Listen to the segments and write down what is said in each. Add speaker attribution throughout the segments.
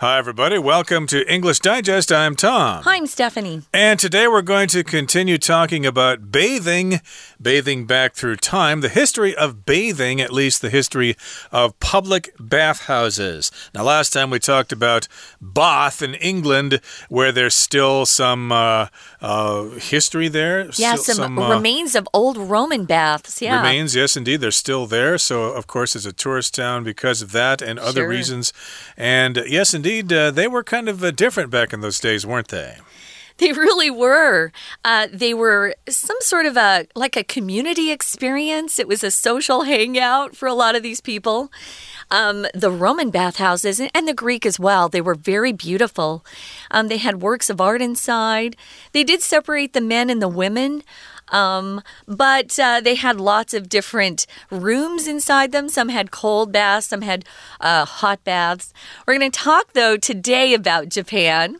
Speaker 1: Hi, everybody. Welcome to English Digest. I'm Tom.
Speaker 2: Hi, I'm Stephanie.
Speaker 1: And today we're going to continue talking about bathing, bathing back through time, the history of bathing, at least the history of public bathhouses. Now, last time we talked about Bath in England, where there's still some uh, uh, history there.
Speaker 2: Yeah, some, some uh, remains of old Roman baths. Yeah.
Speaker 1: Remains, yes, indeed. They're still there. So, of course, it's a tourist town because of that and other
Speaker 2: sure.
Speaker 1: reasons. And yes, indeed indeed, uh, they were kind of uh, different back in those days, weren't they?
Speaker 2: They really were. Uh, they were some sort of a like a community experience. It was a social hangout for a lot of these people. Um, the Roman bathhouses and the Greek as well, they were very beautiful. Um, they had works of art inside. They did separate the men and the women. Um, but uh, they had lots of different rooms inside them. Some had cold baths, some had uh, hot baths. We're going to talk, though, today about Japan.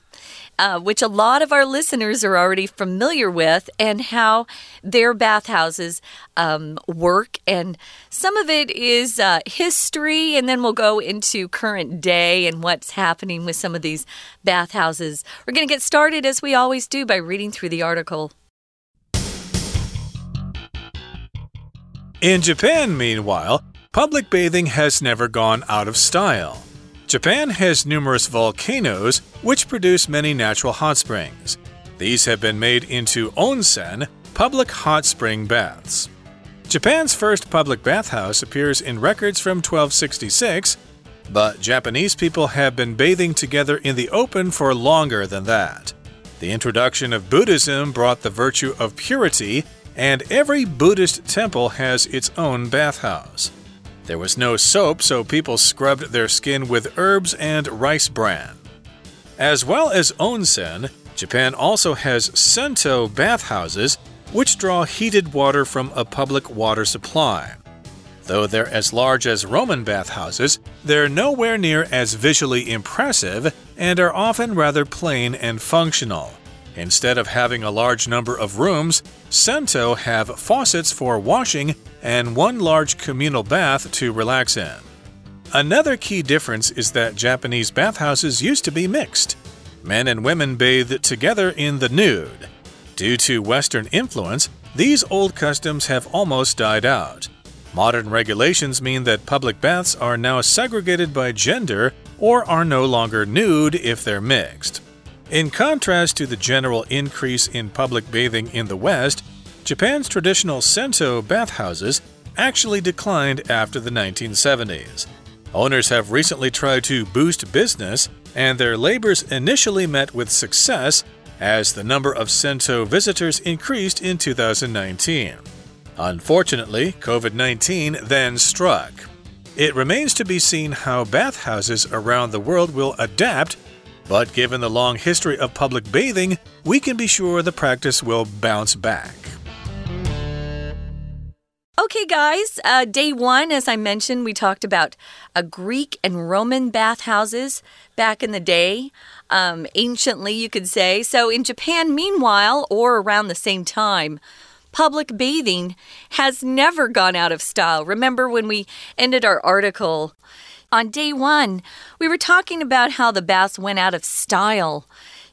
Speaker 2: Uh, which a lot of our listeners are already familiar with, and how their bathhouses um, work. And some of it is uh, history, and then we'll go into current day and what's happening with some of these bathhouses. We're going to get started, as we always do, by reading through the article.
Speaker 1: In Japan, meanwhile, public bathing has never gone out of style. Japan has numerous volcanoes which produce many natural hot springs. These have been made into onsen, public hot spring baths. Japan's first public bathhouse appears in records from 1266, but Japanese people have been bathing together in the open for longer than that. The introduction of Buddhism brought the virtue of purity and every Buddhist temple has its own bathhouse. There was no soap, so people scrubbed their skin with herbs and rice bran. As well as onsen, Japan also has sento bathhouses, which draw heated water from a public water supply. Though they're as large as Roman bathhouses, they're nowhere near as visually impressive and are often rather plain and functional. Instead of having a large number of rooms, Sento have faucets for washing and one large communal bath to relax in. Another key difference is that Japanese bathhouses used to be mixed. Men and women bathed together in the nude. Due to Western influence, these old customs have almost died out. Modern regulations mean that public baths are now segregated by gender or are no longer nude if they're mixed. In contrast to the general increase in public bathing in the West, Japan's traditional Sento bathhouses actually declined after the 1970s. Owners have recently tried to boost business, and their labors initially met with success as the number of Sento visitors increased in 2019. Unfortunately, COVID 19 then struck. It remains to be seen how bathhouses around the world will adapt but given the long history of public bathing, we can be sure the practice will bounce back.
Speaker 2: Okay, guys, uh, day one, as I mentioned, we talked about a Greek and Roman bathhouses back in the day, um, anciently, you could say. So, in Japan, meanwhile, or around the same time, public bathing has never gone out of style. Remember when we ended our article on day one, we were talking about how the baths went out of style.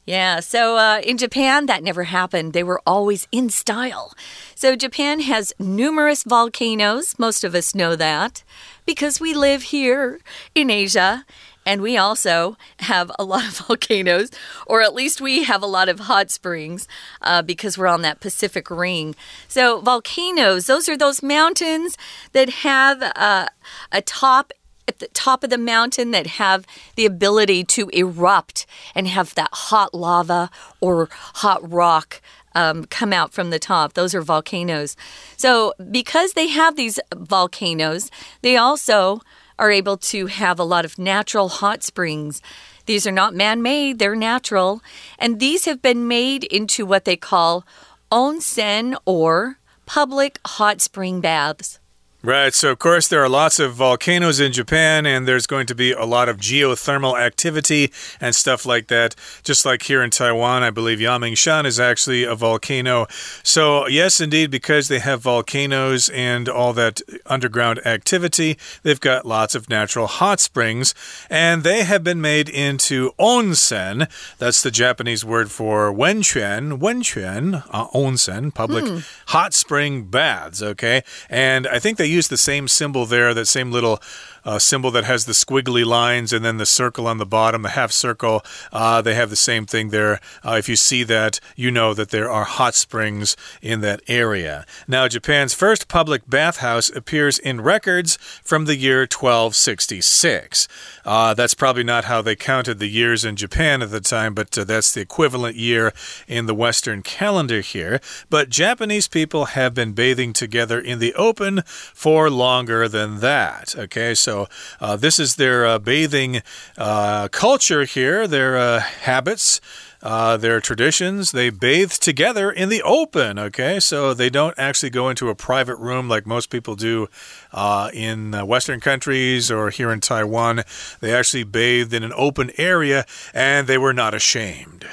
Speaker 2: Yeah, so uh, in Japan, that never happened. They were always in style. So Japan has numerous volcanoes. Most of us know that because we live here in Asia. And we also have a lot of volcanoes, or at least we have a lot of hot springs uh, because we're on that Pacific ring. So, volcanoes, those are those mountains that have uh, a top at the top of the mountain that have the ability to erupt and have that hot lava or hot rock um, come out from the top. Those are volcanoes. So, because they have these volcanoes, they also are able to have a lot of natural hot springs. These are not man made, they're natural. And these have been made into what they call onsen or public hot spring baths.
Speaker 1: Right. So, of course, there are lots of volcanoes in Japan, and there's going to be a lot of geothermal activity and stuff like that. Just like here in Taiwan, I believe Yangmingshan is actually a volcano. So, yes, indeed, because they have volcanoes and all that underground activity, they've got lots of natural hot springs, and they have been made into onsen. That's the Japanese word for wenquan, wenquan, uh, onsen, public hmm. hot spring baths. Okay. And I think they use the same symbol there, that same little uh, symbol that has the squiggly lines and then the circle on the bottom, the half circle. Uh, they have the same thing there. Uh, if you see that, you know that there are hot springs in that area. Now, Japan's first public bathhouse appears in records from the year 1266. Uh, that's probably not how they counted the years in Japan at the time, but uh, that's the equivalent year in the Western calendar here. But Japanese people have been bathing together in the open for longer than that. Okay, so so uh, this is their uh, bathing uh, culture here, their habits. Uh, their traditions. They bathe together in the open, okay? So they don't actually go into a private room like most people do uh, in Western countries or here in Taiwan. They actually bathed in an open area and they were not ashamed.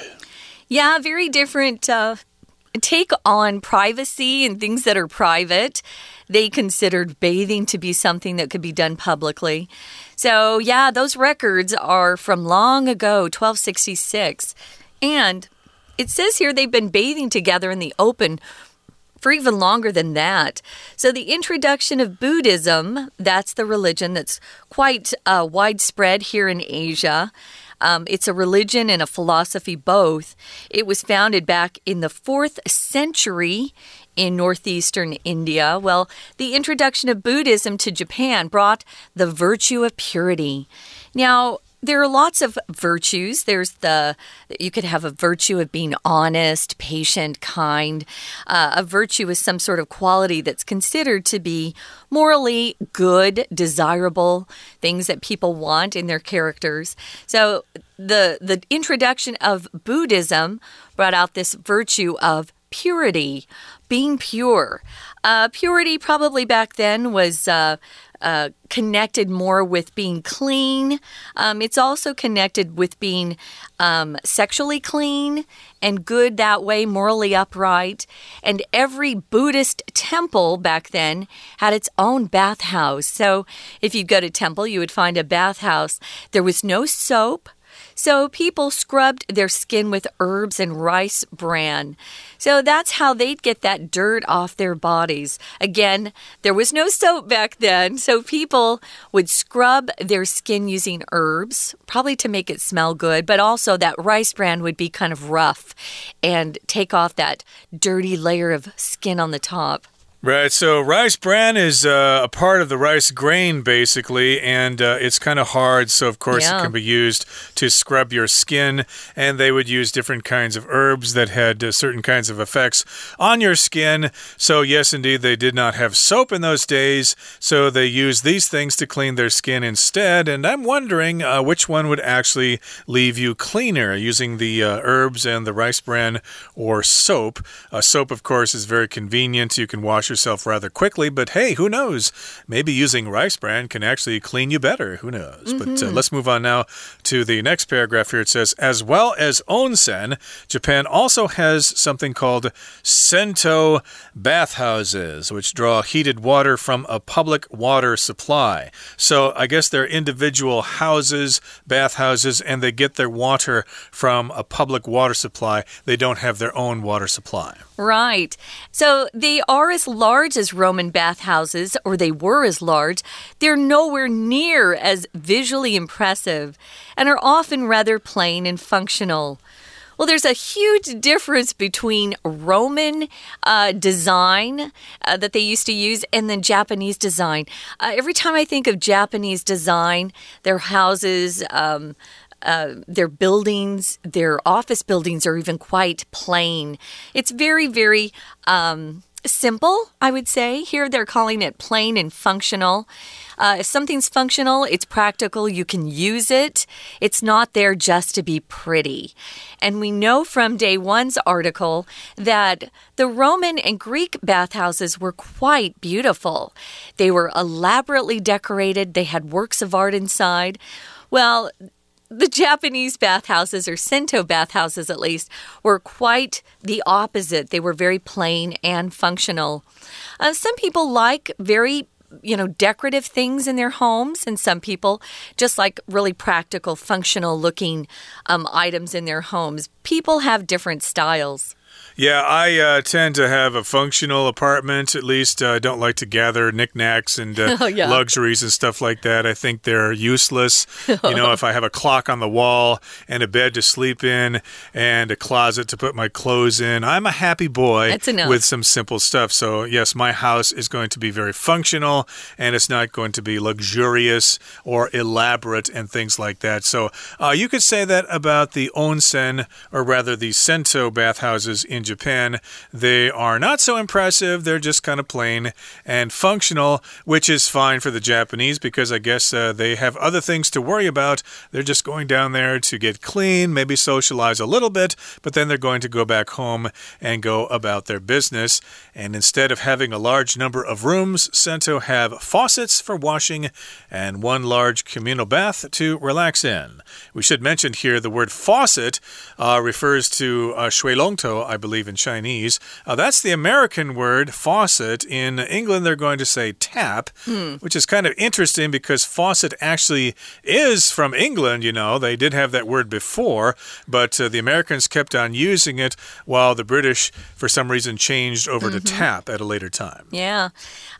Speaker 2: Yeah, very different uh, take on privacy and things that are private. They considered bathing to be something that could be done publicly. So, yeah, those records are from long ago, 1266. And it says here they've been bathing together in the open for even longer than that. So, the introduction of Buddhism, that's the religion that's quite uh, widespread here in Asia. Um, it's a religion and a philosophy both. It was founded back in the fourth century in northeastern India. Well, the introduction of Buddhism to Japan brought the virtue of purity. Now, there are lots of virtues. There's the, you could have a virtue of being honest, patient, kind. Uh, a virtue is some sort of quality that's considered to be morally good, desirable, things that people want in their characters. So the, the introduction of Buddhism brought out this virtue of purity, being pure. Uh, purity, probably back then, was. Uh, uh, connected more with being clean. Um, it's also connected with being um, sexually clean and good that way, morally upright. And every Buddhist temple back then had its own bathhouse. So if you go to temple, you would find a bathhouse. There was no soap. So people scrubbed their skin with herbs and rice bran. So that's how they'd get that dirt off their bodies. Again, there was no soap back then, so people would scrub their skin using herbs, probably to make it smell good, but also that rice bran would be kind of rough and take off that dirty layer of skin on the top.
Speaker 1: Right, so rice bran is uh, a part of the rice grain, basically, and uh, it's kind of hard. So, of course, yeah. it can be used to scrub your skin. And they would use different kinds of herbs that had uh, certain kinds of effects on your skin. So, yes, indeed, they did not have soap in those days. So, they used these things to clean their skin instead. And I'm wondering uh, which one would actually leave you cleaner, using the uh, herbs and the rice bran or soap. Uh, soap, of course, is very convenient. You can wash yourself rather quickly, but hey, who knows? Maybe using rice bran can actually clean you better. Who knows? Mm -hmm. But uh, mm-hmm. let's move on now to the next paragraph here. It says, as well as onsen, Japan also has something called sento bathhouses, which draw heated water from a public water supply. So I guess they're individual houses, bathhouses, and they get their water from a public water supply. They don't have their own water supply.
Speaker 2: Right. So they are as large as Roman bathhouses, or they were as large. They're nowhere near as visually impressive and are often rather plain and functional. Well, there's a huge difference between Roman uh, design uh, that they used to use and then Japanese design. Uh, every time I think of Japanese design, their houses, um, uh, their buildings, their office buildings are even quite plain. It's very, very um, simple, I would say. Here they're calling it plain and functional. Uh, if something's functional, it's practical, you can use it. It's not there just to be pretty. And we know from day one's article that the Roman and Greek bathhouses were quite beautiful. They were elaborately decorated, they had works of art inside. Well, the Japanese bathhouses, or Sento bathhouses at least, were quite the opposite. They were very plain and functional. Uh, some people like very you know, decorative things in their homes, and some people just like really practical, functional looking um, items in their homes. People have different styles.
Speaker 1: Yeah, I uh, tend to have a functional apartment. At least uh, I don't like to gather knickknacks and uh, oh, yeah. luxuries and stuff like that. I think they're useless. you know, if I have a clock on the wall and a bed to sleep in and a closet to put my clothes in, I'm a happy boy with some simple stuff. So, yes, my house is going to be very functional and it's not going to be luxurious or elaborate and things like that. So, uh, you could say that about the onsen, or rather the Sento bathhouses in Japan, they are not so impressive. They're just kind of plain and functional, which is fine for the Japanese because I guess uh, they have other things to worry about. They're just going down there to get clean, maybe socialize a little bit, but then they're going to go back home and go about their business. And instead of having a large number of rooms, Sento have faucets for washing and one large communal bath to relax in. We should mention here the word faucet uh, refers to uh, shui longtou, I believe believe in Chinese. Uh, that's the American word faucet. In England, they're going to say tap, hmm. which is kind of interesting because faucet actually is from England, you know. They did have that word before, but uh, the Americans kept on using it while the British, for some reason, changed over mm -hmm. to mm-hmm. tap at a later time.
Speaker 2: Yeah.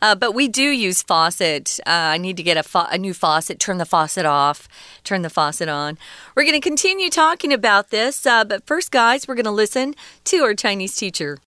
Speaker 2: Uh, but we do use faucet. Uh, I need to get a, a new faucet, turn the faucet off, turn the faucet on. We're going to continue talking about this, uh, but first, guys, we're going to listen to our Chinese. Teacher.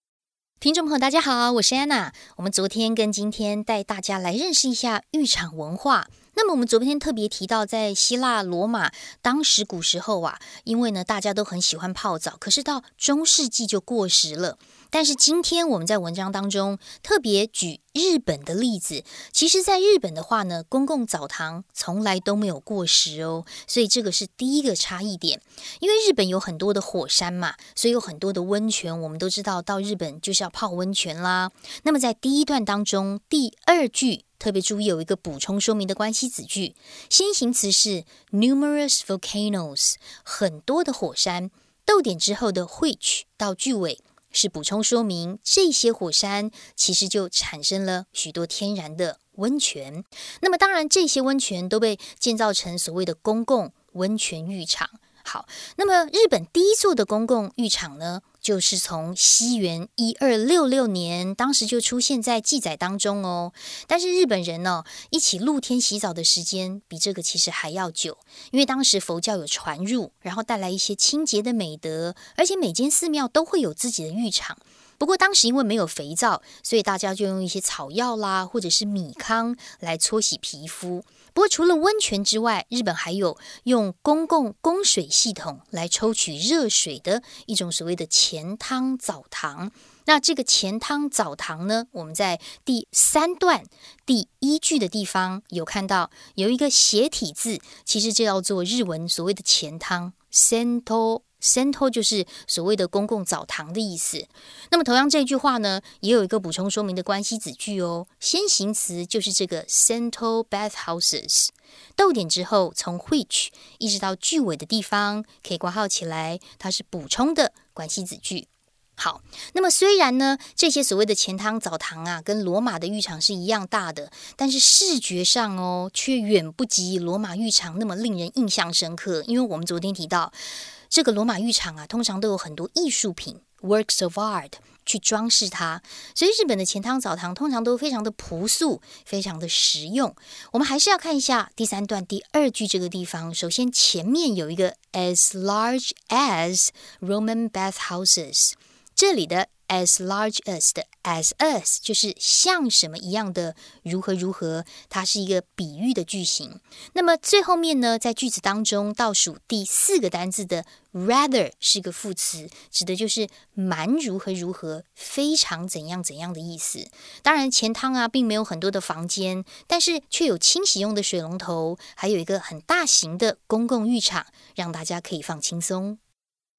Speaker 3: 听众朋友，大家好，我是安娜。我们昨天跟今天带大家来认识一下浴场文化。那么我们昨天特别提到，在希腊罗马当时古时候啊，因为呢大家都很喜欢泡澡，可是到中世纪就过时了。但是今天我们在文章当中特别举日本的例子，其实，在日本的话呢，公共澡堂从来都没有过时哦，所以这个是第一个差异点。因为日本有很多的火山嘛，所以有很多的温泉，我们都知道到日本就是要泡温泉啦。那么在第一段当中，第二句特别注意有一个补充说明的关系子句，先行词是 numerous volcanoes，很多的火山，逗点之后的 which 到句尾。是补充说明，这些火山其实就产生了许多天然的温泉。那么，当然这些温泉都被建造成所谓的公共温泉浴场。好，那么日本第一座的公共浴场呢？就是从西元一二六六年，当时就出现在记载当中哦。但是日本人呢，一起露天洗澡的时间比这个其实还要久，因为当时佛教有传入，然后带来一些清洁的美德，而且每间寺庙都会有自己的浴场。不过当时因为没有肥皂，所以大家就用一些草药啦，或者是米糠来搓洗皮肤。不过，除了温泉之外，日本还有用公共供水系统来抽取热水的一种所谓的前汤澡堂。那这个前汤澡堂呢，我们在第三段第一句的地方有看到有一个斜体字，其实就叫做日文所谓的前汤 （sento）。Sento 就是所谓的公共澡堂的意思。那么同样这句话呢，也有一个补充说明的关系子句哦。先行词就是这个 Sento bathhouses，逗点之后从 which 一直到句尾的地方可以挂号起来，它是补充的关系子句。好，那么虽然呢这些所谓的前汤澡堂啊，跟罗马的浴场是一样大的，但是视觉上哦，却远不及罗马浴场那么令人印象深刻。因为我们昨天提到。这个罗马浴场啊，通常都有很多艺术品 （works of art） 去装饰它，所以日本的前汤澡堂通常都非常的朴素，非常的实用。我们还是要看一下第三段第二句这个地方。首先，前面有一个 as large as Roman bathhouses，这里的 as large as 的 as us 就是像什么一样的如何如何，它是一个比喻的句型。那么最后面呢，在句子当中倒数第四个单字的 rather 是个副词，指的就是蛮如何如何，非常怎样怎样的意思。当然，钱汤啊并没有很多的房间，但是却有清洗用的水龙头，还有一个很大型的公共浴场，让大家可以放轻松。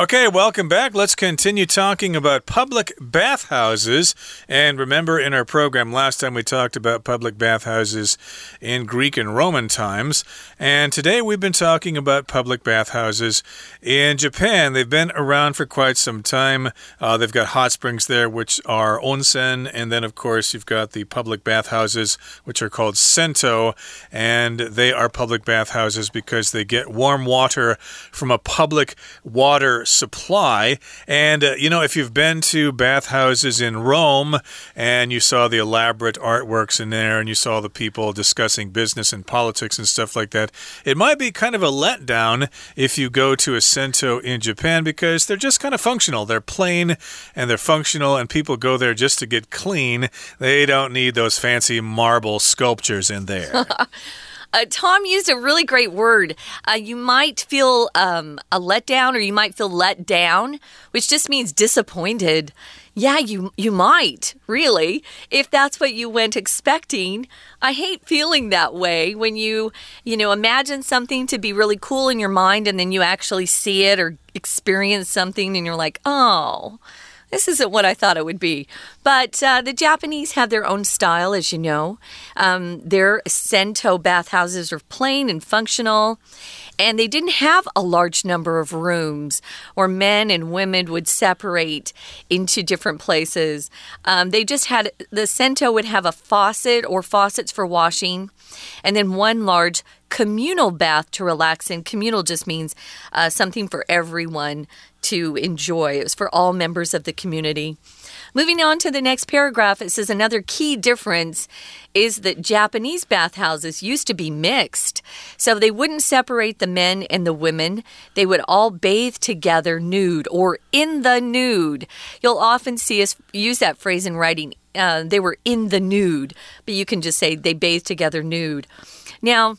Speaker 1: Okay, welcome back. Let's continue talking about public bathhouses. And remember, in our program last time, we talked about public bathhouses in Greek and Roman times. And today we've been talking about public bathhouses in Japan. They've been around for quite some time. Uh, they've got hot springs there, which are onsen. And then, of course, you've got the public bathhouses, which are called sento. And they are public bathhouses because they get warm water from a public water supply. And, uh, you know, if you've been to bathhouses in Rome and you saw the elaborate artworks in there and you saw the people discussing business and politics and stuff like that, it might be kind of a letdown if you go to a Sento in Japan because they're just kind of functional. They're plain and they're functional, and people go there just to get clean. They don't need those fancy marble sculptures in there.
Speaker 2: Uh, Tom used a really great word. Uh, you might feel um, a letdown, or you might feel let down, which just means disappointed. Yeah, you you might really if that's what you went expecting. I hate feeling that way when you you know imagine something to be really cool in your mind, and then you actually see it or experience something, and you're like, oh this isn't what I thought it would be. But uh, the Japanese have their own style, as you know. Um, their Sento bathhouses are plain and functional, and they didn't have a large number of rooms where men and women would separate into different places. Um, they just had the Sento would have a faucet or faucets for washing, and then one large communal bath to relax in. Communal just means uh, something for everyone to enjoy. It was for all members of the community. Moving on to the next paragraph, it says another key difference is that Japanese bathhouses used to be mixed. So they wouldn't separate the men and the women. They would all bathe together nude or in the nude. You'll often see us use that phrase in writing. Uh, they were in the nude, but you can just say they bathed together nude. Now,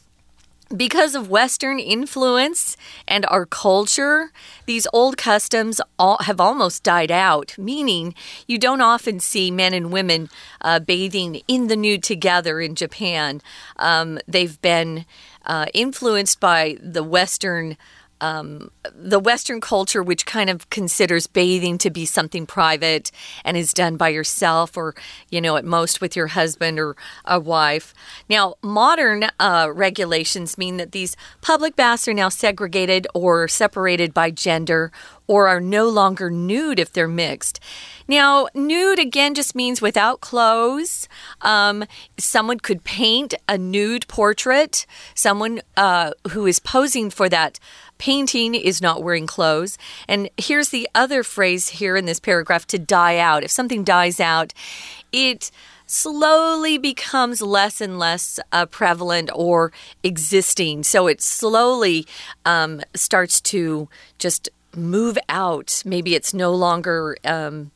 Speaker 2: because of Western influence and our culture, these old customs all have almost died out, meaning you don't often see men and women uh, bathing in the nude together in Japan. Um, they've been uh, influenced by the Western um, the Western culture, which kind of considers bathing to be something private and is done by yourself or, you know, at most with your husband or a wife. Now, modern uh, regulations mean that these public baths are now segregated or separated by gender or are no longer nude if they're mixed. Now, nude again just means without clothes. Um, someone could paint a nude portrait. Someone uh, who is posing for that painting is not wearing clothes. And here's the other phrase here in this paragraph to die out. If something dies out, it slowly becomes less and less uh, prevalent or existing. So it slowly um, starts to just move out. Maybe it's no longer. Um,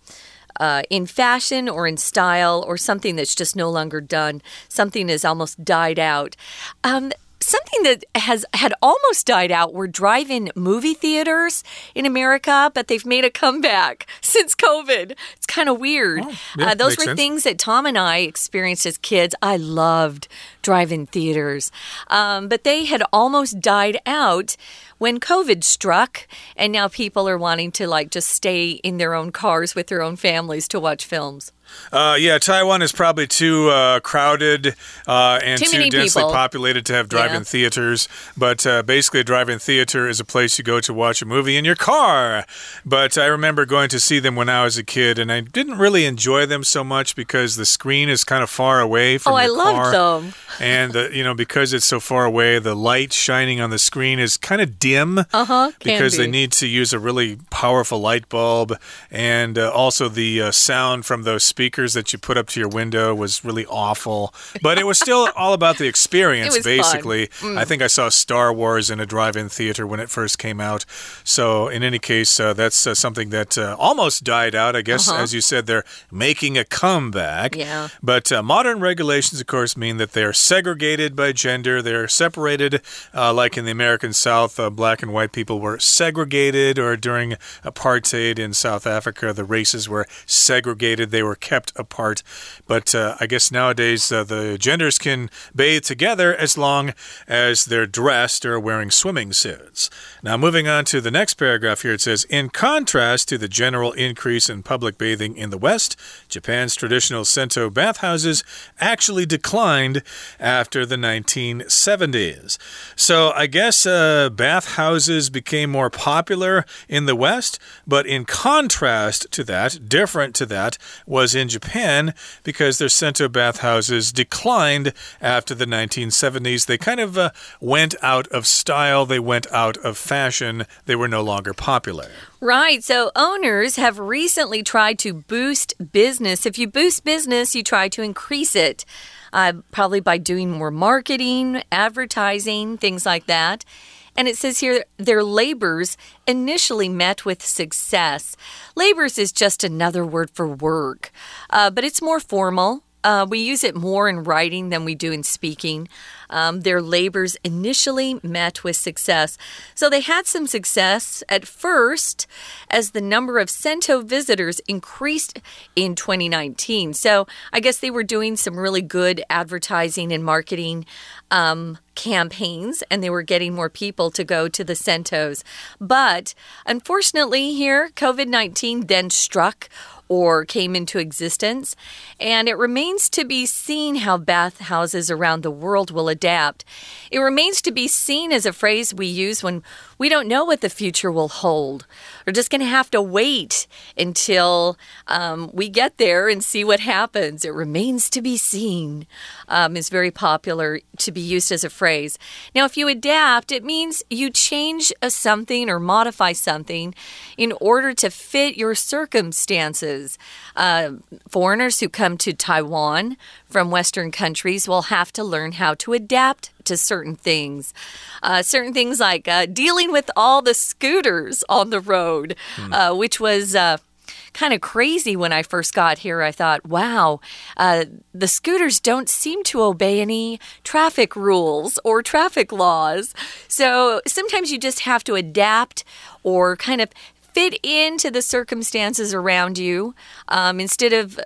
Speaker 2: uh, in fashion or in style or something that's just no longer done. Something has almost died out. Um, something that has had almost died out were drive-in movie theaters in America, but they've made a comeback since COVID. It's kind of weird. Oh, yeah, uh, those were sense. things that Tom and I experienced as kids. I loved drive-in theaters, um, but they had almost died out when COVID struck, and now people are wanting to like just stay in their own cars with their own families to watch films.
Speaker 1: Uh, yeah, Taiwan is probably too uh, crowded uh, and
Speaker 2: Too
Speaker 1: too, densely
Speaker 2: people.
Speaker 1: populated to have drive-in
Speaker 2: Yeah.
Speaker 1: theaters. But uh, basically, a drive-in theater is a place you go to watch a movie in your car. But I remember going to see them when I was a kid, and I didn't really enjoy them so much because the screen is kind of far away from
Speaker 2: Oh, I loved
Speaker 1: car.
Speaker 2: them.
Speaker 1: And the, you know, because it's so far away, the light shining on the screen is kind of dim.
Speaker 2: Uh huh.
Speaker 1: because they need to use a really powerful light bulb, and uh, also the uh, sound from those speakers that you put up to your window was really awful. But it was still all about the experience,
Speaker 2: It was fun.
Speaker 1: basically. I think I saw Star Wars in a drive-in theater when it first came out. So, in any case, uh, that's uh, something that uh, almost died out. I guess, as you said, they're making a comeback.
Speaker 2: Yeah.
Speaker 1: But uh, modern regulations, of course, mean that they're segregated by gender. They're separated, uh, like in the American South, uh, black and white people were segregated, or during apartheid in South Africa, the races were segregated. They were kept apart. But uh, I guess nowadays uh, the genders can bathe together as long as they're dressed or wearing swimming suits. Now, moving on to the next paragraph here, it says In contrast to the general increase in public bathing in the West, Japan's traditional Sento bathhouses actually declined after the 1970s. So I guess uh, bathhouses became more popular in the West, but in contrast to that, different to that, was in Japan because their Sento bathhouses declined after the 1970s. They kind of uh, went out of style, they went out of fashion, they were no longer popular.
Speaker 2: Right. So owners have recently tried to boost business. If you boost business, you try to increase it. Uh, probably by doing more marketing, advertising, things like that. And it says here their labors initially met with success. Labors is just another word for work, uh, but it's more formal. Uh, we use it more in writing than we do in speaking. Um, their labors initially met with success. So they had some success at first as the number of Sento visitors increased in 2019. So I guess they were doing some really good advertising and marketing um, campaigns and they were getting more people to go to the Sentos. But unfortunately, here, COVID 19 then struck or came into existence, and it remains to be seen how bathhouses around the world will adapt. It remains to be seen as a phrase we use when we don't know what the future will hold. We're just going to have to wait until um, we get there and see what happens. It remains to be seen um, is very popular to be used as a phrase. Now, if you adapt, it means you change a something or modify something in order to fit your circumstances. Uh, foreigners who come to Taiwan from Western countries will have to learn how to adapt to certain things. Uh, certain things like uh, dealing with all the scooters on the road, uh, which was. Uh, kind of crazy when I first got here. I thought, wow, uh, the scooters don't seem to obey any traffic rules or traffic laws. So sometimes you just have to adapt or kind of fit into the circumstances around you um, instead of.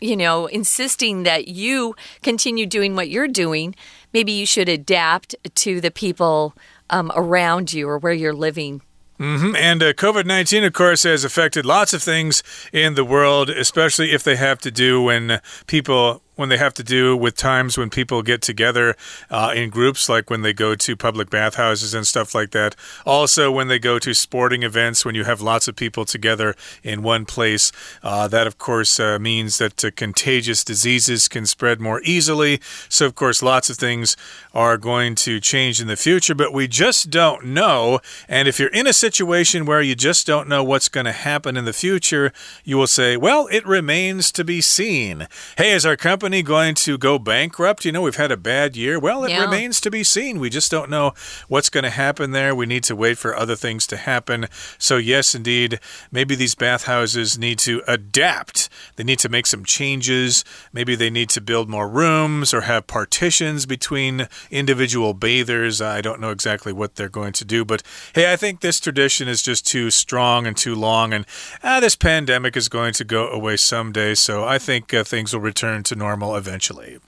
Speaker 2: You know, insisting that you continue doing what you're doing, maybe you should adapt to the people um, around you or where you're living.
Speaker 1: Mhm. And uh, COVID 19, of course, has affected lots of things in the world, especially if they have to do when people. When they have to do with times when people get together uh, in groups, like when they go to public bathhouses and stuff like that. Also, when they go to sporting events, when you have lots of people together in one place. Uh, that, of course, uh, means that uh, contagious diseases can spread more easily. So, of course, lots of things are going to change in the future, but we just don't know. And if you're in a situation where you just don't know what's going to happen in the future, you will say, well, it remains to be seen. Hey, is our company going to go bankrupt? You know, we've had a bad year. Well, it
Speaker 2: Yeah.
Speaker 1: remains to be seen. We just don't know what's going to happen there. We need to wait for other things to happen. So, yes, indeed, maybe these bathhouses need to adapt. They need to make some changes. Maybe they need to build more rooms or have partitions between individual bathers. I don't know exactly what they're going to do, but hey, I think this tradition is just too strong and too long, and ah, this pandemic is going to go away someday. So I think uh, things will return to normal eventually.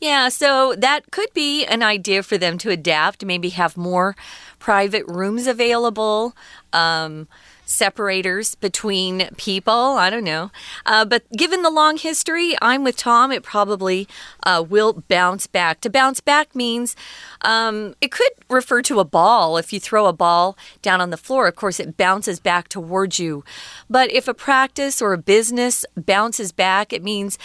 Speaker 2: Yeah, so that could be an idea for them to adapt, maybe have more private rooms available. Um, separators between people. I don't know. Uh, but given the long history, I'm with Tom. It probably uh, will bounce back. To bounce back means um, it could refer to a ball. If you throw a ball down on the floor, of course, it bounces back towards you. But if a practice or a business bounces back, it means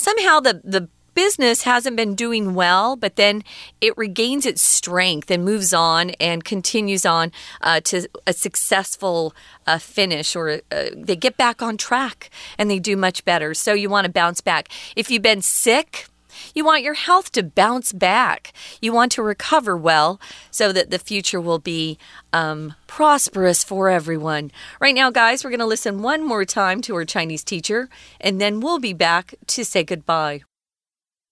Speaker 2: somehow the, the business hasn't been doing well, but then it regains its strength and moves on and continues on uh, to a successful uh, finish, or uh, they get back on track and they do much better. So you want to bounce back. If you've been sick, you want your health to bounce back. You want to recover well so that the future will be um, prosperous for everyone. Right now, guys, we're going to listen one more time to our Chinese teacher, and then we'll be back to say goodbye.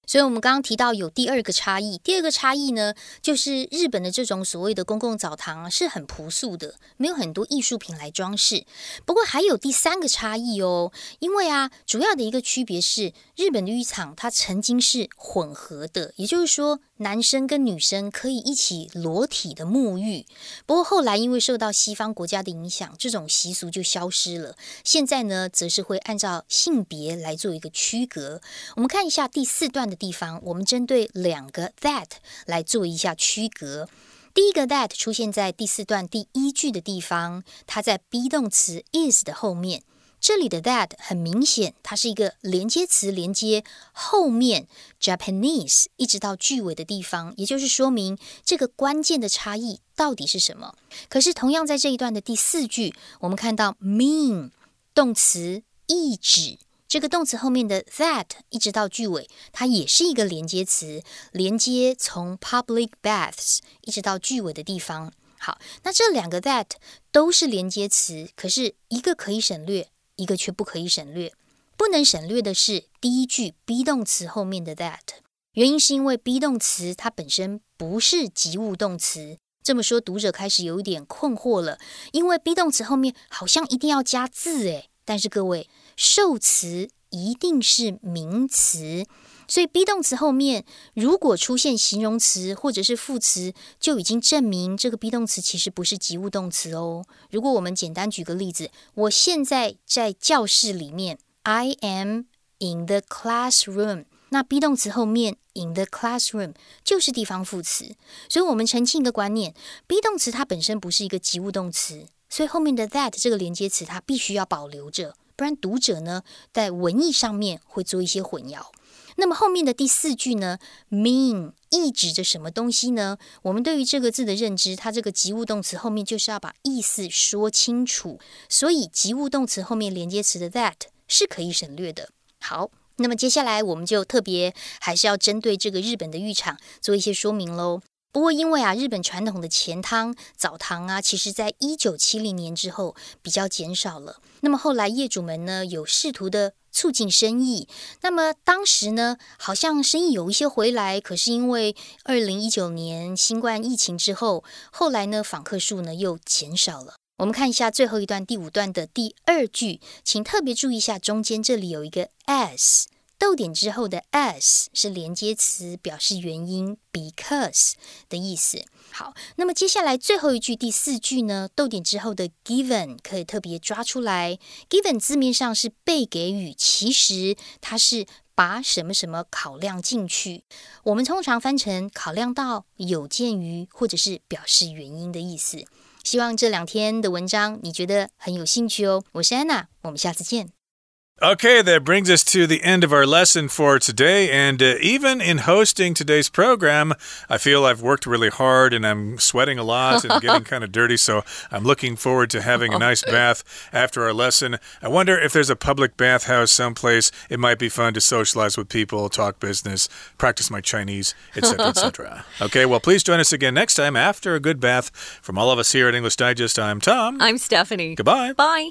Speaker 3: 所以，我们刚刚提到有第二个差异。第二个差异呢，就是日本的这种所谓的公共澡堂是很朴素的，没有很多艺术品来装饰。不过，还有第三个差异哦，因为啊，主要的一个区别是， 日本的浴场它曾经是混合的，也就是说。男生跟女生可以一起裸体的沐浴，不过后来因为受到西方国家的影响，这种习俗就消失了。现在呢，则是会按照性别来做一个区隔。我们看一下第四段的地方，我们针对两个 that 来做一下区隔。第一个 that 出现在第四段第一句的地方，它在 be 动词 is 的后面。这里的 that 很明显，它是一个连接词，连接后面 Japanese 一直到句尾的地方，也就是说明这个关键的差异到底是什么。可是同样在这一段的第四句，我们看到 mean 动词意指，这个动词后面的 that 一直到句尾，它也是一个连接词，连接从 public baths 一直到句尾的地方。好，那这两个 that 都是连接词，可是一个可以省略。一个却不可以省略，不能省略的是第一句 be 动词后面的 that。原因是因为 be 动词它本身不是及物动词。这么说，读者开始有一点困惑了，因为 be 动词后面好像一定要加字诶。但是各位，受词一定是名词。所以 be 动词后面如果出现形容词或者是副词，就已经证明这个 be 动词其实不是及物动词哦。如果我们简单举个例子，我现在在教室里面，I am in the classroom。那 be 动词后面 in the classroom 就是地方副词。所以我们澄清一个观念：be 动词它本身不是一个及物动词，所以后面的 that 这个连接词它必须要保留着，不然读者呢在文意上面会做一些混淆。那么后面的第四句呢？mean 意指着什么东西呢？我们对于这个字的认知，它这个及物动词后面就是要把意思说清楚，所以及物动词后面连接词的 that 是可以省略的。好，那么接下来我们就特别还是要针对这个日本的浴场做一些说明喽。不过因为啊，日本传统的钱汤澡堂啊，其实在一九七零年之后比较减少了。那么后来业主们呢，有试图的。促进生意。那么当时呢，好像生意有一些回来，可是因为二零一九年新冠疫情之后，后来呢访客数呢又减少了。我们看一下最后一段第五段的第二句，请特别注意一下中间这里有一个 s。逗点之后的 as 是连接词，表示原因 because 的意思。好，那么接下来最后一句第四句呢？逗点之后的 given 可以特别抓出来。given 字面上是被给予，其实它是把什么什么考量进去。我们通常翻成考量到、有鉴于或者是表示原因的意思。希望这两天的文章你觉得很有兴趣哦。我是安娜，我们下次见。
Speaker 1: Okay, that brings us to the end of our lesson for today. And uh, even in hosting today's program, I feel I've worked really hard and I'm sweating a lot and getting kind of dirty. So I'm looking forward to having a nice bath after our lesson. I wonder if there's a public bathhouse someplace. It might be fun to socialize with people, talk business, practice my Chinese, etc., etc. okay, well, please join us again next time after a good bath. From all of us here at English Digest, I'm Tom.
Speaker 2: I'm Stephanie.
Speaker 1: Goodbye.
Speaker 2: Bye.